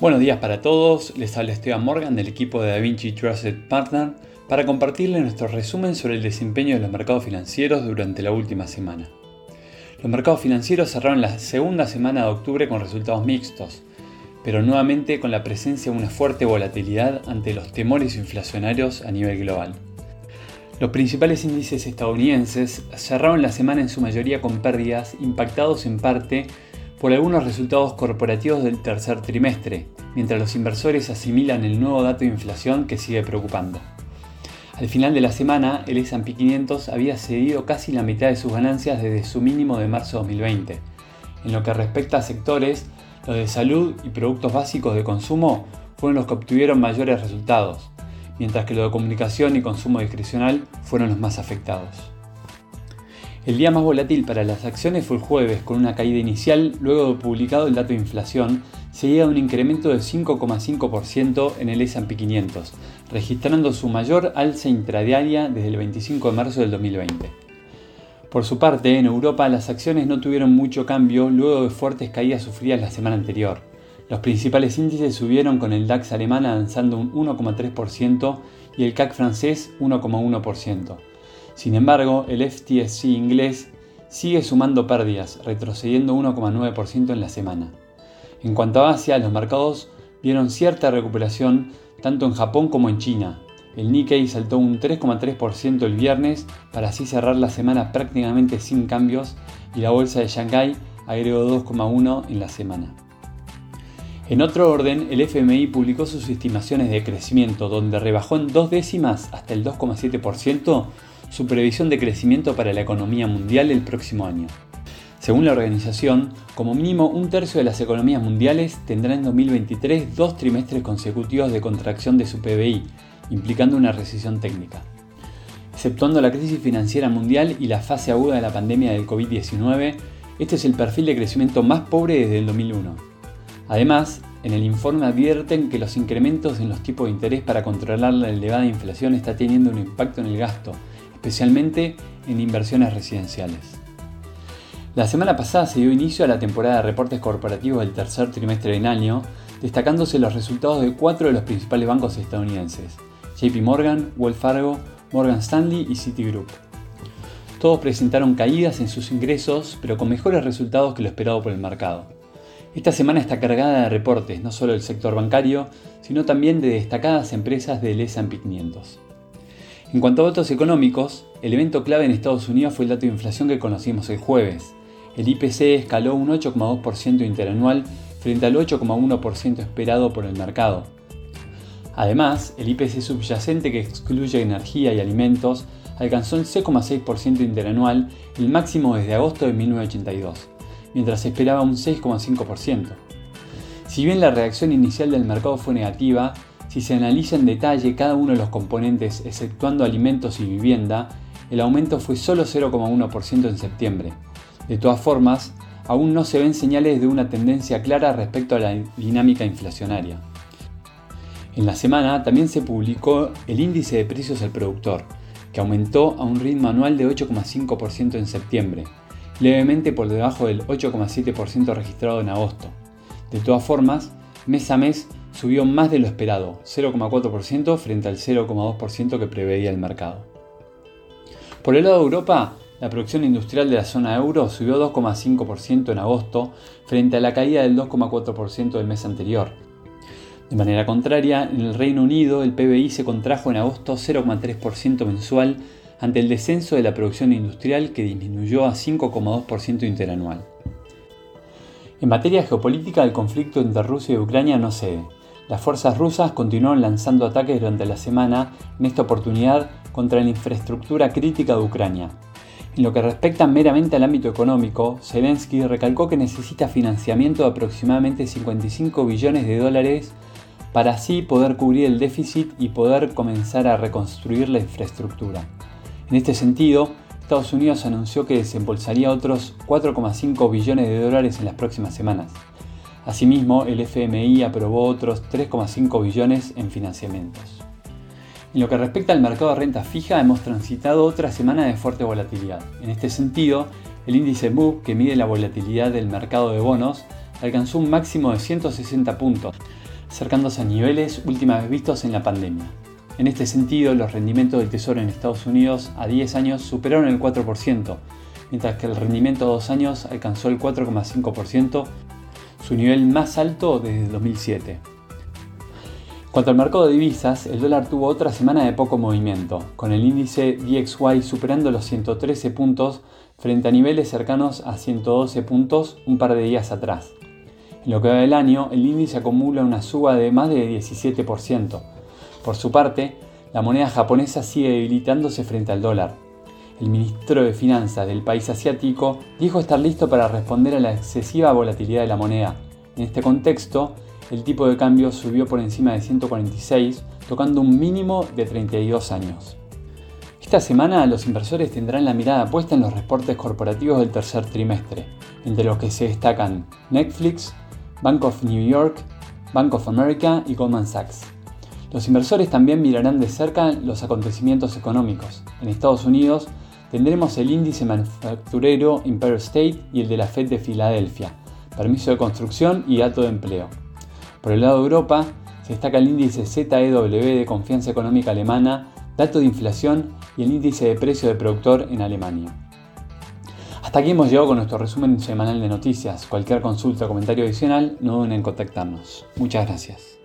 Buenos días para todos, les habla Esteban Morgan del equipo de DaVinci Trusted Partner para compartirles nuestro resumen sobre el desempeño de los mercados financieros durante la última semana. Los mercados financieros cerraron la segunda semana de octubre con resultados mixtos, pero nuevamente con la presencia de una fuerte volatilidad ante los temores inflacionarios a nivel global. Los principales índices estadounidenses cerraron la semana en su mayoría con pérdidas impactados en parte por algunos resultados corporativos del tercer trimestre, mientras los inversores asimilan el nuevo dato de inflación que sigue preocupando. Al final de la semana, el S&P 500 había cedido casi la mitad de sus ganancias desde su mínimo de marzo de 2020. En lo que respecta a sectores, los de salud y productos básicos de consumo fueron los que obtuvieron mayores resultados, mientras que los de comunicación y consumo discrecional fueron los más afectados. El día más volátil para las acciones fue el jueves, con una caída inicial luego de publicado el dato de inflación, seguida de un incremento del 5,5% en el S&P 500, registrando su mayor alza intradiaria desde el 25 de marzo del 2020. Por su parte, en Europa las acciones no tuvieron mucho cambio luego de fuertes caídas sufridas la semana anterior. Los principales índices subieron con el DAX alemán avanzando un 1,3% y el CAC francés 1,1%. Sin embargo, el FTSE inglés sigue sumando pérdidas, retrocediendo 1,9% en la semana. En cuanto a Asia, los mercados vieron cierta recuperación tanto en Japón como en China. El Nikkei saltó un 3,3% el viernes para así cerrar la semana prácticamente sin cambios y la bolsa de Shanghái agregó 2,1% en la semana. En otro orden, el FMI publicó sus estimaciones de crecimiento, donde rebajó en dos décimas hasta el 2,7% su previsión de crecimiento para la economía mundial el próximo año. Según la organización, como mínimo un tercio de las economías mundiales tendrá en 2023 dos trimestres consecutivos de contracción de su PBI, implicando una recesión técnica. Exceptuando la crisis financiera mundial y la fase aguda de la pandemia del COVID-19, este es el perfil de crecimiento más pobre desde el 2001. Además, en el informe advierten que los incrementos en los tipos de interés para controlar la elevada inflación está teniendo un impacto en el gasto, especialmente en inversiones residenciales. La semana pasada se dio inicio a la temporada de reportes corporativos del tercer trimestre del año, destacándose los resultados de cuatro de los principales bancos estadounidenses, JP Morgan, Wells Fargo, Morgan Stanley y Citigroup. Todos presentaron caídas en sus ingresos, pero con mejores resultados que lo esperado por el mercado. Esta semana está cargada de reportes, no solo del sector bancario, sino también de destacadas empresas del S&P 500. En cuanto a datos económicos, el evento clave en Estados Unidos fue el dato de inflación que conocimos el jueves. El IPC escaló un 8,2% interanual frente al 8,1% esperado por el mercado. Además, el IPC subyacente que excluye energía y alimentos alcanzó el 6,6% interanual, el máximo desde agosto de 1982 mientras se esperaba un 6,5%. Si bien la reacción inicial del mercado fue negativa, si se analiza en detalle cada uno de los componentes exceptuando alimentos y vivienda, el aumento fue solo 0,1% en septiembre. De todas formas, aún no se ven señales de una tendencia clara respecto a la dinámica inflacionaria. En la semana también se publicó el índice de precios al productor, que aumentó a un ritmo anual de 8,5% en septiembre, levemente por debajo del 8,7% registrado en agosto. De todas formas, mes a mes subió más de lo esperado, 0,4% frente al 0,2% que preveía el mercado. Por el lado de Europa, la producción industrial de la zona euro subió 2,5% en agosto frente a la caída del 2,4% del mes anterior. De manera contraria, en el Reino Unido el PBI se contrajo en agosto 0,3% mensual ante el descenso de la producción industrial que disminuyó a 5,2% interanual. En materia geopolítica, el conflicto entre Rusia y Ucrania no cede. Las fuerzas rusas continuaron lanzando ataques durante la semana, en esta oportunidad contra la infraestructura crítica de Ucrania. En lo que respecta meramente al ámbito económico, Zelensky recalcó que necesita financiamiento de aproximadamente 55 billones de dólares para así poder cubrir el déficit y poder comenzar a reconstruir la infraestructura. En este sentido, Estados Unidos anunció que desembolsaría otros 4,5 billones de dólares en las próximas semanas. Asimismo, el FMI aprobó otros 3,5 billones en financiamientos. En lo que respecta al mercado de renta fija, hemos transitado otra semana de fuerte volatilidad. En este sentido, el índice MOVE, que mide la volatilidad del mercado de bonos, alcanzó un máximo de 160 puntos, acercándose a niveles última vez vistos en la pandemia. En este sentido, los rendimientos del Tesoro en Estados Unidos a 10 años superaron el 4%, mientras que el rendimiento a 2 años alcanzó el 4,5%, su nivel más alto desde 2007. Cuanto al mercado de divisas, el dólar tuvo otra semana de poco movimiento, con el índice DXY superando los 113 puntos frente a niveles cercanos a 112 puntos un par de días atrás. En lo que va del año, el índice acumula una suba de más de 17%. Por su parte, la moneda japonesa sigue debilitándose frente al dólar. El ministro de Finanzas del país asiático dijo estar listo para responder a la excesiva volatilidad de la moneda. En este contexto, el tipo de cambio subió por encima de 146, tocando un mínimo de 32 años. Esta semana los inversores tendrán la mirada puesta en los reportes corporativos del tercer trimestre, entre los que se destacan Netflix, Bank of New York, Bank of America y Goldman Sachs. Los inversores también mirarán de cerca los acontecimientos económicos. En Estados Unidos tendremos el índice manufacturero Empire State y el de la Fed de Filadelfia, permiso de construcción y dato de empleo. Por el lado de Europa, se destaca el índice ZEW de confianza económica alemana, dato de inflación y el índice de precio de productor en Alemania. Hasta aquí hemos llegado con nuestro resumen semanal de noticias. Cualquier consulta o comentario adicional, no duden en contactarnos. Muchas gracias.